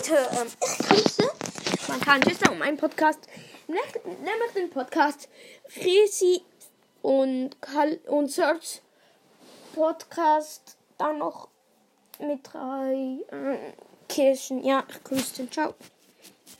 Leute, ähm, ich grüße. Man kann Tschüss um einen Podcast. Nämlich den Podcast Frisi und Kal und Search Podcast. Dann noch mit drei äh, Kirchen. Ja, ich grüße. Ciao.